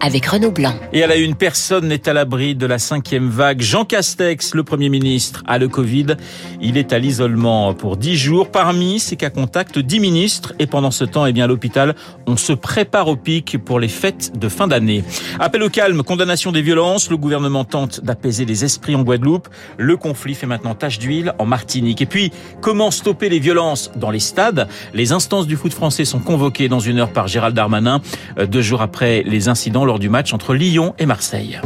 avec Renaud Blanc. Et à la une, personne n'est à l'abri de la cinquième vague. Jean Castex, le Premier ministre, a le Covid. Il est à l'isolement pour dix jours. Parmi ses cas contacts, dix ministres. Et pendant ce temps, eh bien, à l'hôpital, on se prépare au pic pour les fêtes de fin d'année. Appel au calme, condamnation des violences. Le gouvernement tente d'apaiser les esprits en Guadeloupe. Le conflit fait maintenant tache d'huile en Martinique. Et puis, comment stopper les violences dans les stades? Les instances du foot français sont convoquées dans une heure par Gérald Darmanin, euh, deux jours après les incidents lors du match entre Lyon et Marseille.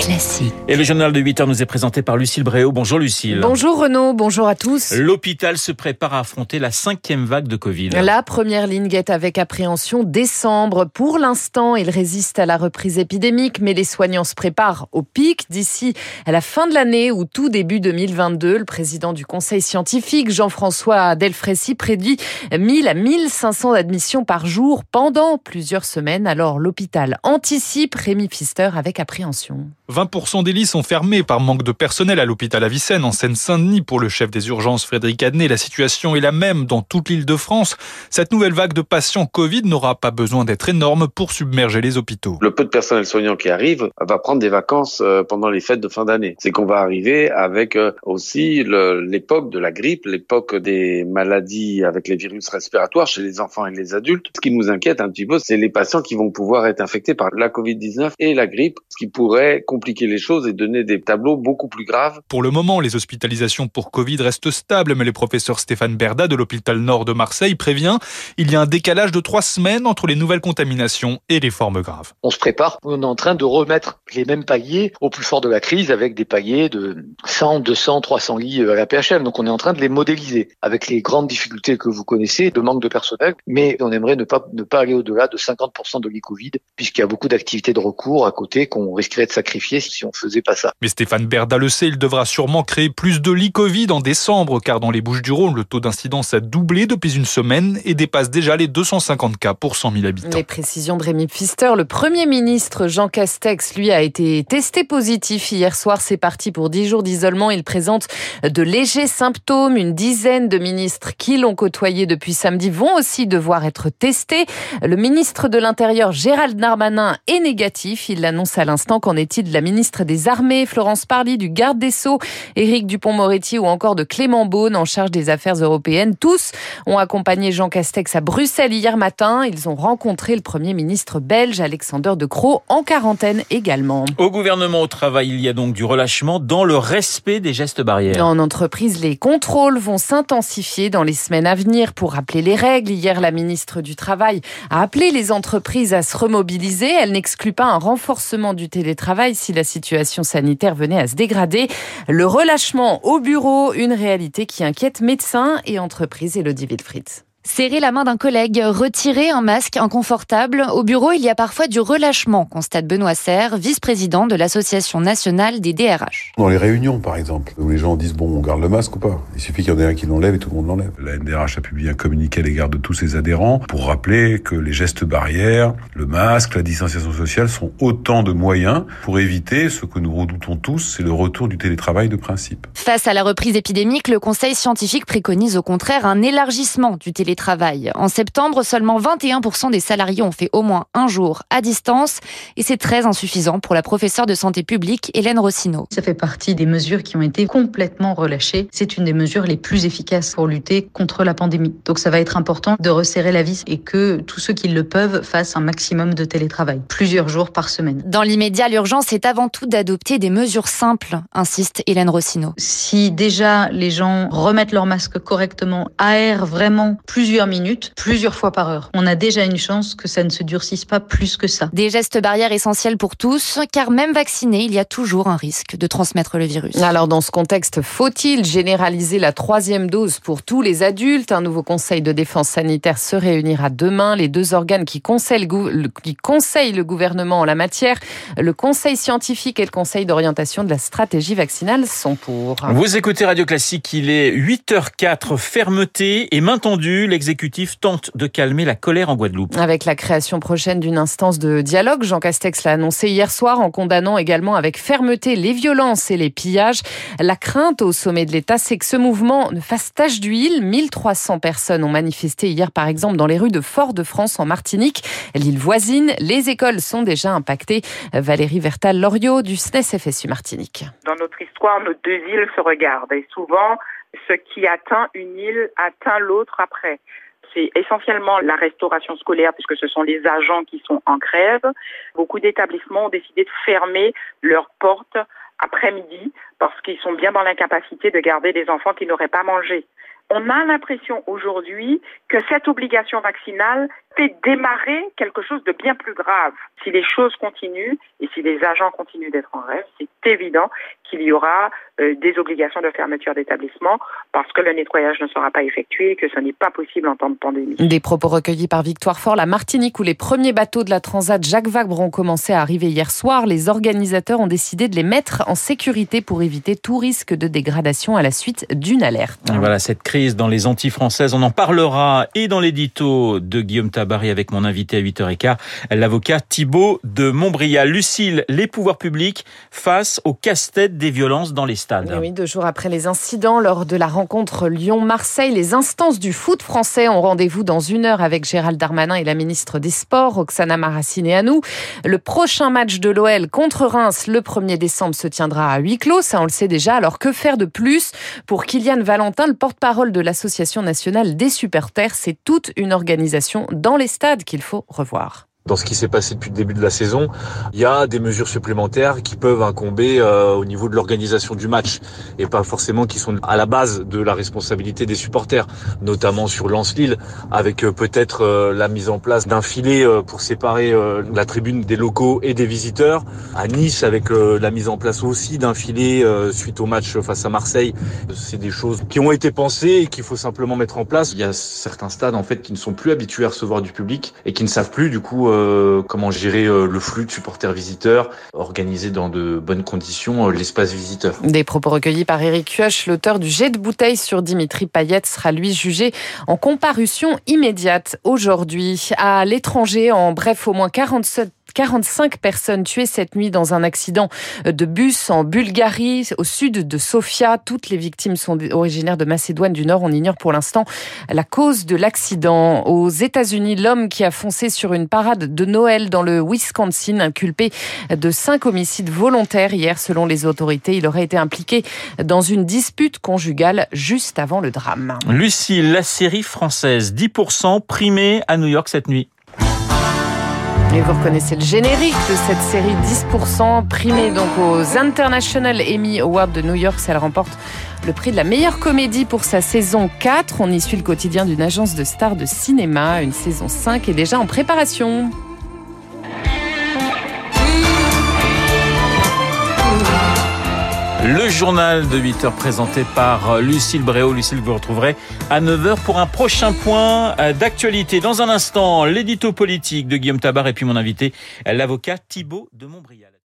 Classique. Et le journal de 8 heures nous est présenté par Lucille Bréau. Bonjour Lucille. Bonjour Renaud, bonjour à tous. L'hôpital se prépare à affronter la cinquième vague de Covid. La première ligne guette avec appréhension décembre. Pour l'instant, il résiste à la reprise épidémique, mais les soignants se préparent au pic d'ici à la fin de l'année ou tout début 2022. Le président du conseil scientifique, Jean-François Delfrécy, prédit 1000 à 1500 admissions par jour pendant plusieurs semaines. Alors l'hôpital anticipe Rémi Pfister avec appréhension. 20% des lits sont fermés par manque de personnel à l'hôpital Avicenne en Seine-Saint-Denis. Pour le chef des urgences Frédéric Adnet, la situation est la même dans toute l'île de France. Cette nouvelle vague de patients Covid n'aura pas besoin d'être énorme pour submerger les hôpitaux. Le peu de personnel soignant qui arrive va prendre des vacances euh, pendant les fêtes de fin d'année. C'est qu'on va arriver avec euh, aussi l'époque de la grippe, l'époque des maladies avec les virus respiratoires chez les enfants et les adultes. Ce qui nous inquiète un petit peu, c'est les patients qui vont pouvoir être infectés par la Covid-19 et la grippe, ce qui pourrait les choses et donner des tableaux beaucoup plus graves. Pour le moment, les hospitalisations pour Covid restent stables, mais le professeur Stéphane Berda de l'hôpital Nord de Marseille prévient il y a un décalage de trois semaines entre les nouvelles contaminations et les formes graves. On se prépare, on est en train de remettre les mêmes paliers au plus fort de la crise avec des paliers de 100, 200, 300 lits à la PHM. Donc on est en train de les modéliser avec les grandes difficultés que vous connaissez de manque de personnel, mais on aimerait ne pas, ne pas aller au-delà de 50% de lits Covid puisqu'il y a beaucoup d'activités de recours à côté qu'on risquerait de sacrifier si on faisait pas ça. Mais Stéphane Berda le sait, il devra sûrement créer plus de lits Covid en décembre, car dans les Bouches-du-Rhône, le taux d'incidence a doublé depuis une semaine et dépasse déjà les 250 cas pour 100 000 habitants. Les précisions de Rémi Pfister, le Premier ministre Jean Castex, lui, a été testé positif hier soir. C'est parti pour 10 jours d'isolement. Il présente de légers symptômes. Une dizaine de ministres qui l'ont côtoyé depuis samedi vont aussi devoir être testés. Le ministre de l'Intérieur, Gérald Darmanin, est négatif. Il l'annonce à l'instant. Qu'en est-il de la ministre des Armées, Florence Parly, du garde des Sceaux, Éric Dupont-Moretti ou encore de Clément Beaune en charge des affaires européennes. Tous ont accompagné Jean Castex à Bruxelles hier matin. Ils ont rencontré le Premier ministre belge Alexander De Croo en quarantaine également. Au gouvernement au travail, il y a donc du relâchement dans le respect des gestes barrières. En entreprise, les contrôles vont s'intensifier dans les semaines à venir pour rappeler les règles. Hier, la ministre du Travail a appelé les entreprises à se remobiliser. Elle n'exclut pas un renforcement du télétravail si la situation sanitaire venait à se dégrader. Le relâchement au bureau, une réalité qui inquiète médecins et entreprises. Elodie Wilfried. Serrer la main d'un collègue, retirer un masque inconfortable. Au bureau, il y a parfois du relâchement, constate Benoît Serre, vice-président de l'Association nationale des DRH. Dans les réunions, par exemple, où les gens disent bon, on garde le masque ou pas? Il suffit qu'il y en ait un qui l'enlève et tout le monde l'enlève. La NDRH a publié un communiqué à l'égard de tous ses adhérents pour rappeler que les gestes barrières, le masque, la distanciation sociale sont autant de moyens pour éviter ce que nous redoutons tous, c'est le retour du télétravail de principe. Face à la reprise épidémique, le Conseil scientifique préconise au contraire un élargissement du télétravail télétravail. En septembre, seulement 21% des salariés ont fait au moins un jour à distance et c'est très insuffisant pour la professeure de santé publique Hélène Rossino. Ça fait partie des mesures qui ont été complètement relâchées. C'est une des mesures les plus efficaces pour lutter contre la pandémie. Donc ça va être important de resserrer la vis et que tous ceux qui le peuvent fassent un maximum de télétravail, plusieurs jours par semaine. Dans l'immédiat, l'urgence est avant tout d'adopter des mesures simples, insiste Hélène Rossino. Si déjà les gens remettent leur masque correctement, aèrent vraiment plus plusieurs minutes, plusieurs fois par heure. On a déjà une chance que ça ne se durcisse pas plus que ça. Des gestes barrières essentiels pour tous, car même vacciné, il y a toujours un risque de transmettre le virus. Alors dans ce contexte, faut-il généraliser la troisième dose pour tous les adultes? Un nouveau conseil de défense sanitaire se réunira demain. Les deux organes qui conseillent, qui conseillent le gouvernement en la matière, le conseil scientifique et le conseil d'orientation de la stratégie vaccinale sont pour. Vous écoutez Radio Classique, il est 8h04, fermeté et main tendue l'exécutif tente de calmer la colère en Guadeloupe. Avec la création prochaine d'une instance de dialogue, Jean Castex l'a annoncé hier soir en condamnant également avec fermeté les violences et les pillages. La crainte au sommet de l'État, c'est que ce mouvement ne fasse tache d'huile. 1300 personnes ont manifesté hier par exemple dans les rues de Fort-de-France en Martinique, l'île voisine. Les écoles sont déjà impactées. Valérie Vertal-Loriot du SNES FSU Martinique. Dans notre histoire, nos deux îles se regardent et souvent ce qui atteint une île atteint l'autre après. C'est essentiellement la restauration scolaire puisque ce sont les agents qui sont en grève. Beaucoup d'établissements ont décidé de fermer leurs portes après-midi parce qu'ils sont bien dans l'incapacité de garder des enfants qui n'auraient pas mangé. On a l'impression aujourd'hui que cette obligation vaccinale fait démarrer quelque chose de bien plus grave. Si les choses continuent et si les agents continuent d'être en rêve, c'est évident qu'il y aura euh, des obligations de fermeture d'établissement parce que le nettoyage ne sera pas effectué et que ce n'est pas possible en temps de pandémie. Des propos recueillis par Victoire Fort, la Martinique, où les premiers bateaux de la Transat Jacques Vabre ont commencé à arriver hier soir. Les organisateurs ont décidé de les mettre en sécurité pour éviter tout risque de dégradation à la suite d'une alerte. Voilà cette crise dans les Antilles françaises. On en parlera et dans l'édito de Guillaume Tabary avec mon invité à 8h15, l'avocat Thibault de Montbrial. Lucille, les pouvoirs publics face au casse-tête des violences dans les stades. oui, deux jours après les incidents lors de la rencontre Lyon-Marseille, les instances du foot français ont rendez-vous dans une heure avec Gérald Darmanin et la ministre des Sports, Oksana nous. Le prochain match de l'OL contre Reims le 1er décembre se tiendra à huis clos, ça on le sait déjà. Alors que faire de plus? Pour Kylian Valentin, le porte-parole de l'Association nationale des supporters C'est toute une organisation dans les stades qu'il faut revoir dans ce qui s'est passé depuis le début de la saison, il y a des mesures supplémentaires qui peuvent incomber euh, au niveau de l'organisation du match et pas forcément qui sont à la base de la responsabilité des supporters, notamment sur Lens-Lille, avec euh, peut-être euh, la mise en place d'un filet pour séparer la tribune des locaux et des visiteurs. À Nice, avec la mise en place aussi d'un filet suite au match face à Marseille. C'est des choses qui ont été pensées et qu'il faut simplement mettre en place. Il y a certains stades en fait qui ne sont plus habitués à recevoir du public et qui ne savent plus du coup euh, comment gérer euh, le flux de supporters visiteurs, organiser dans de bonnes conditions euh, l'espace visiteur. Des propos recueillis par Eric Kioch, l'auteur du jet de bouteille sur Dimitri Payet, sera lui jugé en comparution immédiate aujourd'hui à l'étranger. En bref, au moins 47 45 personnes tuées cette nuit dans un accident de bus en Bulgarie, au sud de Sofia. Toutes les victimes sont originaires de Macédoine du Nord. On ignore pour l'instant la cause de l'accident. Aux États-Unis, l'homme qui a foncé sur une parade de Noël dans le Wisconsin, inculpé de cinq homicides volontaires hier, selon les autorités, il aurait été impliqué dans une dispute conjugale juste avant le drame. Lucie, la série française 10% primée à New York cette nuit. Et vous reconnaissez le générique de cette série 10% primée donc aux International Emmy Awards de New York. Elle remporte le prix de la meilleure comédie pour sa saison 4. On y suit le quotidien d'une agence de stars de cinéma. Une saison 5 est déjà en préparation. Le journal de 8 heures présenté par euh, Lucille Bréau. Lucille, vous retrouverez à 9 heures pour un prochain point euh, d'actualité. Dans un instant, l'édito politique de Guillaume Tabar et puis mon invité, l'avocat Thibault de Montbrial.